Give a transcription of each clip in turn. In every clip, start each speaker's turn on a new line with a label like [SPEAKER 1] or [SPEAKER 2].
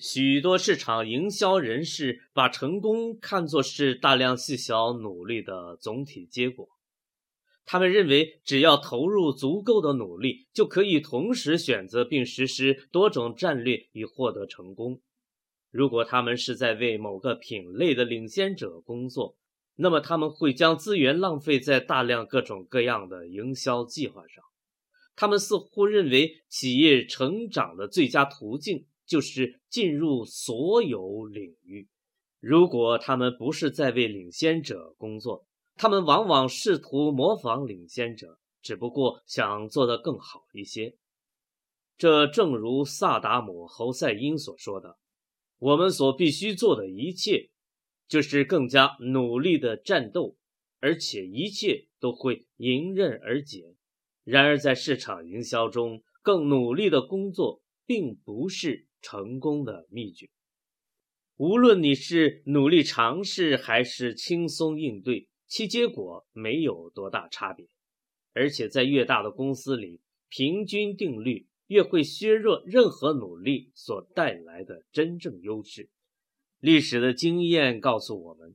[SPEAKER 1] 许多市场营销人士把成功看作是大量细小努力的总体结果。他们认为，只要投入足够的努力，就可以同时选择并实施多种战略以获得成功。如果他们是在为某个品类的领先者工作，那么他们会将资源浪费在大量各种各样的营销计划上。他们似乎认为，企业成长的最佳途径就是进入所有领域。如果他们不是在为领先者工作，他们往往试图模仿领先者，只不过想做得更好一些。这正如萨达姆·侯赛因所说的：“我们所必须做的一切，就是更加努力的战斗，而且一切都会迎刃而解。”然而，在市场营销中，更努力的工作并不是成功的秘诀。无论你是努力尝试，还是轻松应对。其结果没有多大差别，而且在越大的公司里，平均定律越会削弱任何努力所带来的真正优势。历史的经验告诉我们，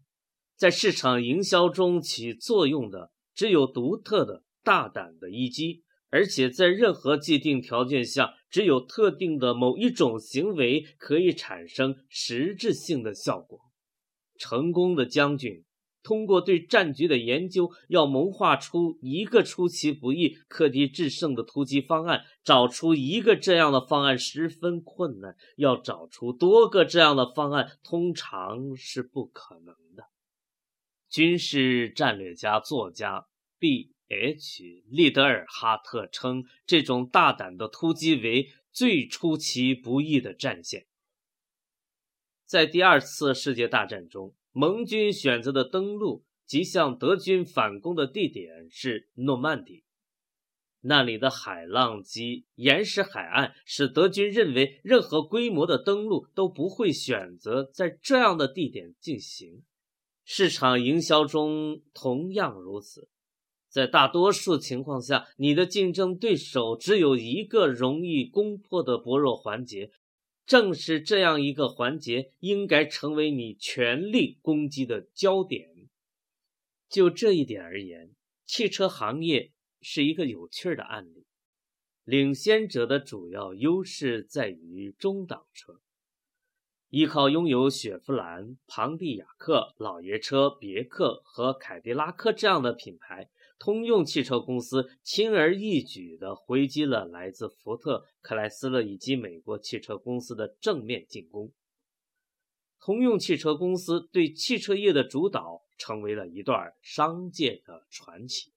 [SPEAKER 1] 在市场营销中起作用的只有独特的、大胆的一击，而且在任何既定条件下，只有特定的某一种行为可以产生实质性的效果。成功的将军。通过对战局的研究，要谋划出一个出其不意、克敌制胜的突击方案。找出一个这样的方案十分困难，要找出多个这样的方案，通常是不可能的。军事战略家作家 H. 利德尔哈特称这种大胆的突击为最出其不意的战线。在第二次世界大战中。盟军选择的登陆及向德军反攻的地点是诺曼底，那里的海浪及岩石海岸使德军认为任何规模的登陆都不会选择在这样的地点进行。市场营销中同样如此，在大多数情况下，你的竞争对手只有一个容易攻破的薄弱环节。正是这样一个环节，应该成为你全力攻击的焦点。就这一点而言，汽车行业是一个有趣的案例。领先者的主要优势在于中档车，依靠拥有雪佛兰、庞蒂亚克、老爷车、别克和凯迪拉克这样的品牌。通用汽车公司轻而易举地回击了来自福特、克莱斯勒以及美国汽车公司的正面进攻。通用汽车公司对汽车业的主导成为了一段商界的传奇。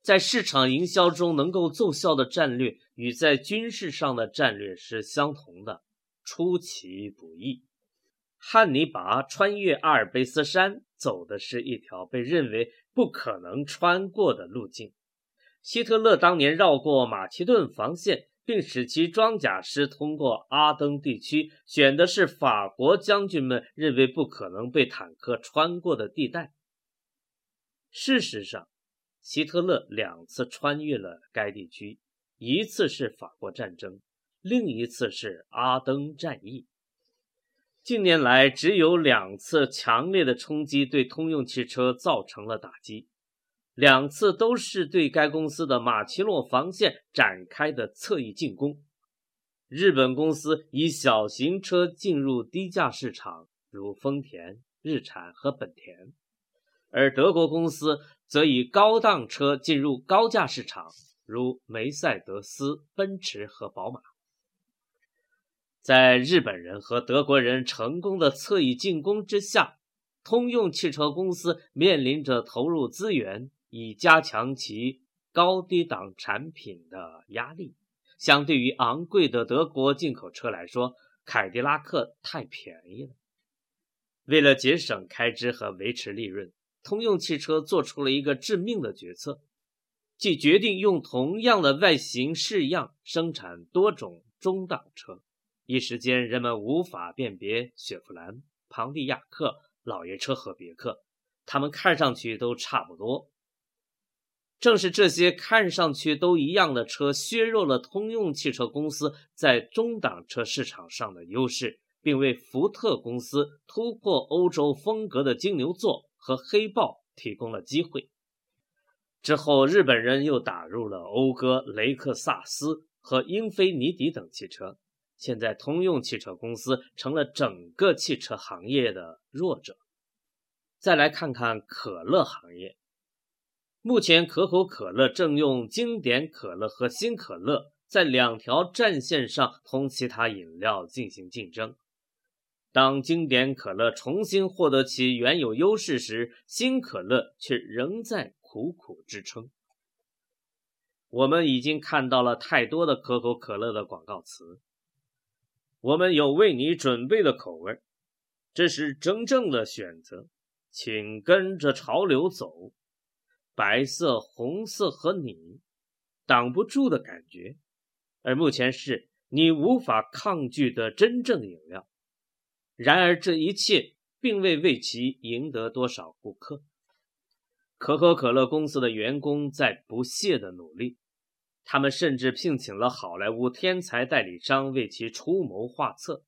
[SPEAKER 1] 在市场营销中能够奏效的战略与在军事上的战略是相同的，出其不意。汉尼拔穿越阿尔卑斯山，走的是一条被认为不可能穿过的路径。希特勒当年绕过马其顿防线，并使其装甲师通过阿登地区，选的是法国将军们认为不可能被坦克穿过的地带。事实上，希特勒两次穿越了该地区，一次是法国战争，另一次是阿登战役。近年来，只有两次强烈的冲击对通用汽车造成了打击，两次都是对该公司的马奇诺防线展开的侧翼进攻。日本公司以小型车进入低价市场，如丰田、日产和本田；而德国公司则以高档车进入高价市场，如梅赛德斯、奔驰和宝马。在日本人和德国人成功的侧翼进攻之下，通用汽车公司面临着投入资源以加强其高低档产品的压力。相对于昂贵的德国进口车来说，凯迪拉克太便宜了。为了节省开支和维持利润，通用汽车做出了一个致命的决策，即决定用同样的外形式样生产多种中档车。一时间，人们无法辨别雪佛兰、庞蒂亚克、老爷车和别克，它们看上去都差不多。正是这些看上去都一样的车，削弱了通用汽车公司在中档车市场上的优势，并为福特公司突破欧洲风格的金牛座和黑豹提供了机会。之后，日本人又打入了讴歌、雷克萨斯和英菲尼迪等汽车。现在，通用汽车公司成了整个汽车行业的弱者。再来看看可乐行业。目前，可口可乐正用经典可乐和新可乐在两条战线上同其他饮料进行竞争。当经典可乐重新获得其原有优势时，新可乐却仍在苦苦支撑。我们已经看到了太多的可口可乐的广告词。我们有为你准备的口味，这是真正的选择，请跟着潮流走。白色、红色和你挡不住的感觉，而目前是你无法抗拒的真正饮料。然而，这一切并未为其赢得多少顾客。可口可乐公司的员工在不懈的努力，他们甚至聘请了好莱坞天才代理商为其出谋划策。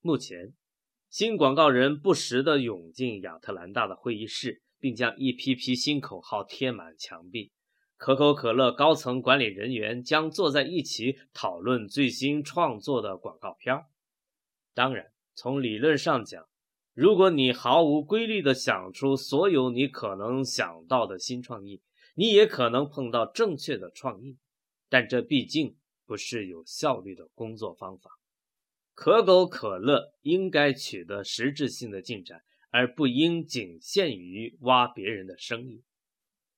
[SPEAKER 1] 目前，新广告人不时地涌进亚特兰大的会议室。并将一批批新口号贴满墙壁。可口可乐高层管理人员将坐在一起讨论最新创作的广告片当然，从理论上讲，如果你毫无规律地想出所有你可能想到的新创意，你也可能碰到正确的创意。但这毕竟不是有效率的工作方法。可口可乐应该取得实质性的进展。而不应仅限于挖别人的生意，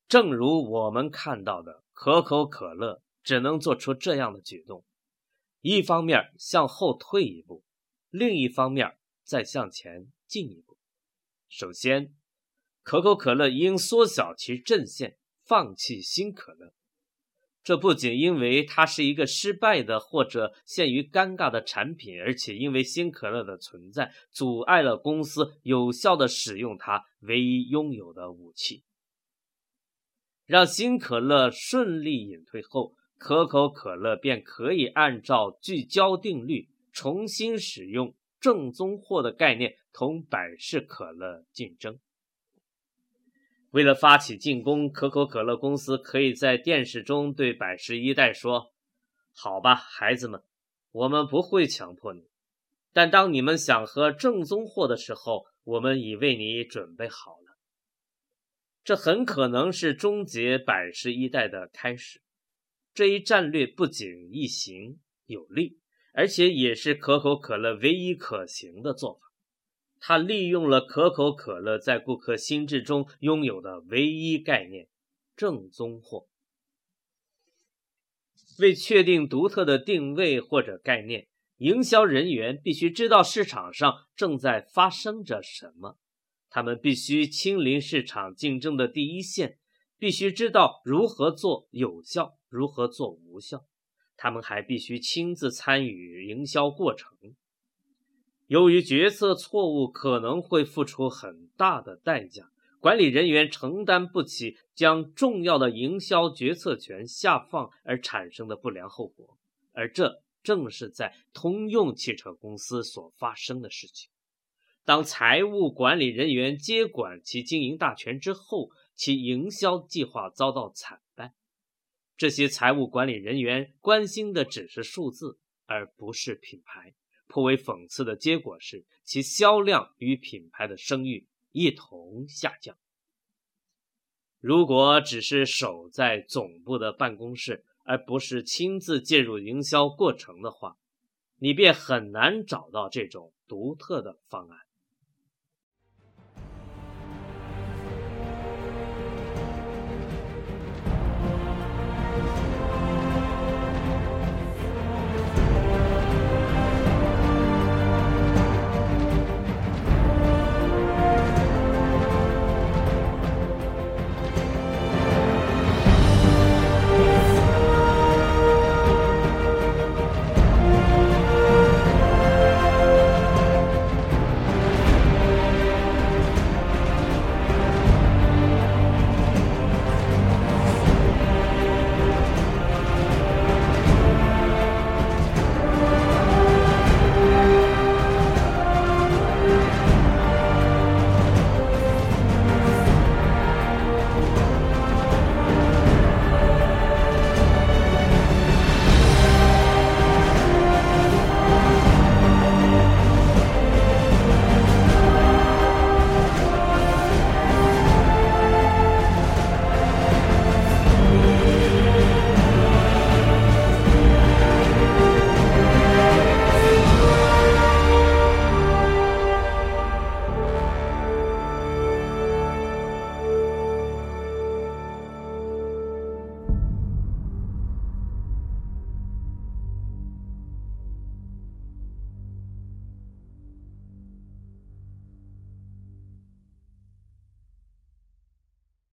[SPEAKER 1] 正如我们看到的，可口可乐只能做出这样的举动：一方面向后退一步，另一方面再向前进一步。首先，可口可乐应缩小其阵线，放弃新可乐。这不仅因为它是一个失败的或者陷于尴尬的产品，而且因为新可乐的存在阻碍了公司有效的使用它唯一拥有的武器。让新可乐顺利隐退后，可口可乐便可以按照聚焦定律，重新使用正宗货的概念同百事可乐竞争。为了发起进攻，可口可乐公司可以在电视中对百事一代说：“好吧，孩子们，我们不会强迫你，但当你们想喝正宗货的时候，我们已为你准备好了。”这很可能是终结百事一代的开始。这一战略不仅易行有力，而且也是可口可乐唯一可行的做法。他利用了可口可乐在顾客心智中拥有的唯一概念——正宗货。为确定独特的定位或者概念，营销人员必须知道市场上正在发生着什么。他们必须亲临市场竞争的第一线，必须知道如何做有效，如何做无效。他们还必须亲自参与营销过程。由于决策错误可能会付出很大的代价，管理人员承担不起将重要的营销决策权下放而产生的不良后果，而这正是在通用汽车公司所发生的事情。当财务管理人员接管其经营大权之后，其营销计划遭到惨败。这些财务管理人员关心的只是数字，而不是品牌。颇为讽刺的结果是，其销量与品牌的声誉一同下降。如果只是守在总部的办公室，而不是亲自介入营销过程的话，你便很难找到这种独特的方案。